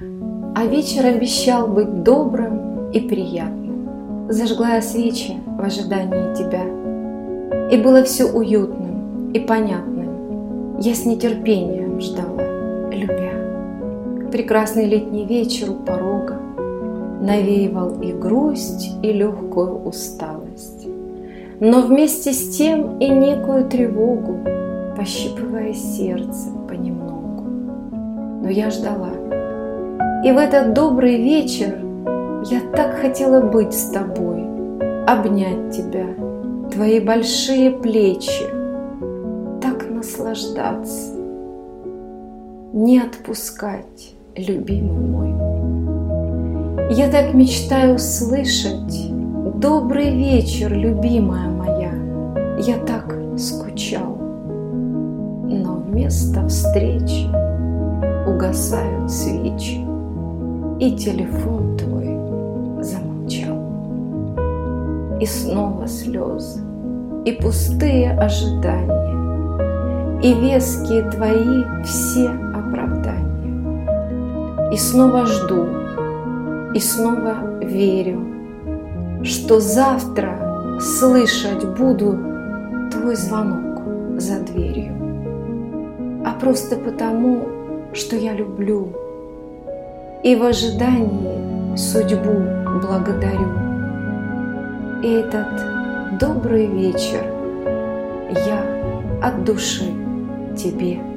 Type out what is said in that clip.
А вечер обещал быть добрым и приятным. Зажгла я свечи в ожидании тебя. И было все уютным и понятным. Я с нетерпением ждала, любя. Прекрасный летний вечер у порога навеивал и грусть, и легкую усталость. Но вместе с тем и некую тревогу, пощипывая сердце понемногу. Но я ждала. И в этот добрый вечер я так хотела быть с тобой, обнять тебя, твои большие плечи, так наслаждаться, не отпускать, любимый мой. Я так мечтаю слышать «Добрый вечер, любимая моя!» Я так скучал, но вместо встречи угасают свечи, и телефон твой замолчал. И снова слезы, и пустые ожидания, и веские твои все оправдания. И снова жду, и снова верю, что завтра слышать буду твой звонок за дверью, а просто потому, что я люблю и в ожидании судьбу благодарю. И этот добрый вечер я от души тебе